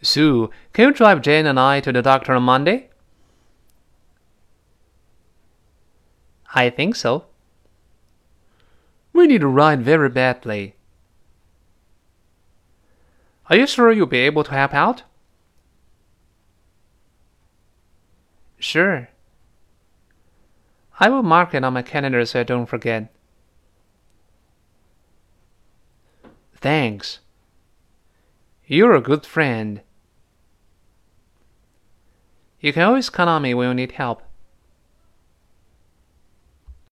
Sue, can you drive Jane and I to the doctor on Monday? I think so. We need a ride very badly. Are you sure you'll be able to help out? Sure. I will mark it on my calendar so I don't forget. Thanks. You're a good friend. You can always count on me when you need help.